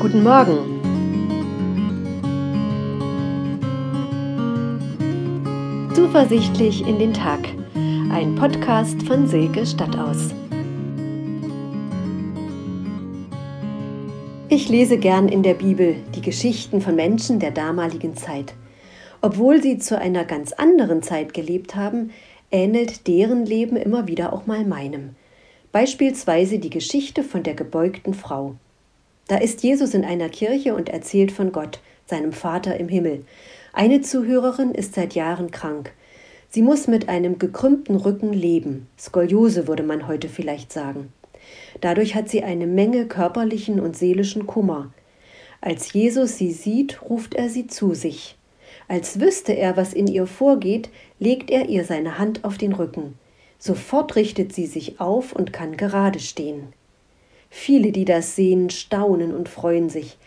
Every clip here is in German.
Guten Morgen. Zuversichtlich in den Tag. Ein Podcast von Silke Stadtaus. Ich lese gern in der Bibel die Geschichten von Menschen der damaligen Zeit. Obwohl sie zu einer ganz anderen Zeit gelebt haben, ähnelt deren Leben immer wieder auch mal meinem. Beispielsweise die Geschichte von der gebeugten Frau. Da ist Jesus in einer Kirche und erzählt von Gott, seinem Vater im Himmel. Eine Zuhörerin ist seit Jahren krank. Sie muss mit einem gekrümmten Rücken leben. Skoliose würde man heute vielleicht sagen. Dadurch hat sie eine Menge körperlichen und seelischen Kummer. Als Jesus sie sieht, ruft er sie zu sich. Als wüsste er, was in ihr vorgeht, legt er ihr seine Hand auf den Rücken. Sofort richtet sie sich auf und kann gerade stehen. Viele, die das sehen, staunen und freuen sich.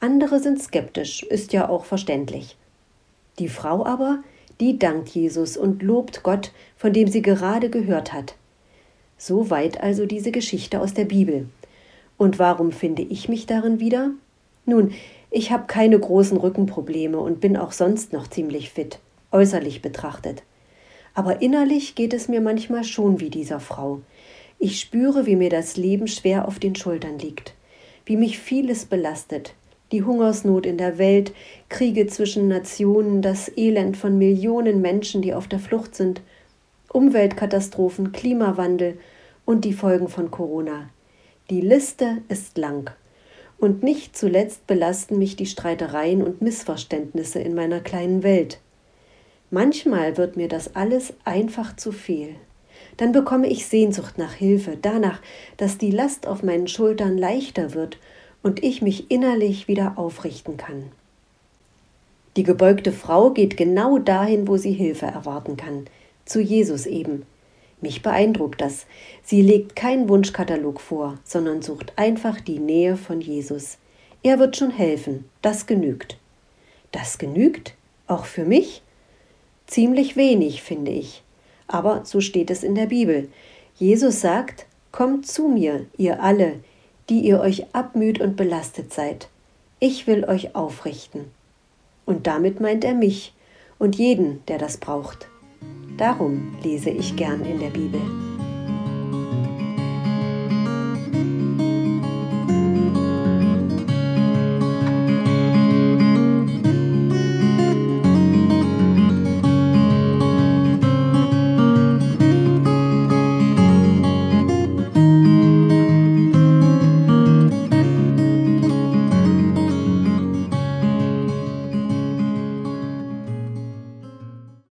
Andere sind skeptisch, ist ja auch verständlich. Die Frau aber, die dankt Jesus und lobt Gott, von dem sie gerade gehört hat. Soweit also diese Geschichte aus der Bibel. Und warum finde ich mich darin wieder? Nun, ich habe keine großen Rückenprobleme und bin auch sonst noch ziemlich fit, äußerlich betrachtet. Aber innerlich geht es mir manchmal schon wie dieser Frau. Ich spüre, wie mir das Leben schwer auf den Schultern liegt, wie mich vieles belastet, die Hungersnot in der Welt, Kriege zwischen Nationen, das Elend von Millionen Menschen, die auf der Flucht sind, Umweltkatastrophen, Klimawandel und die Folgen von Corona. Die Liste ist lang. Und nicht zuletzt belasten mich die Streitereien und Missverständnisse in meiner kleinen Welt. Manchmal wird mir das alles einfach zu viel dann bekomme ich Sehnsucht nach Hilfe, danach, dass die Last auf meinen Schultern leichter wird und ich mich innerlich wieder aufrichten kann. Die gebeugte Frau geht genau dahin, wo sie Hilfe erwarten kann, zu Jesus eben. Mich beeindruckt das. Sie legt keinen Wunschkatalog vor, sondern sucht einfach die Nähe von Jesus. Er wird schon helfen, das genügt. Das genügt? Auch für mich? Ziemlich wenig, finde ich. Aber so steht es in der Bibel. Jesus sagt, Kommt zu mir, ihr alle, die ihr euch abmüht und belastet seid. Ich will euch aufrichten. Und damit meint er mich und jeden, der das braucht. Darum lese ich gern in der Bibel.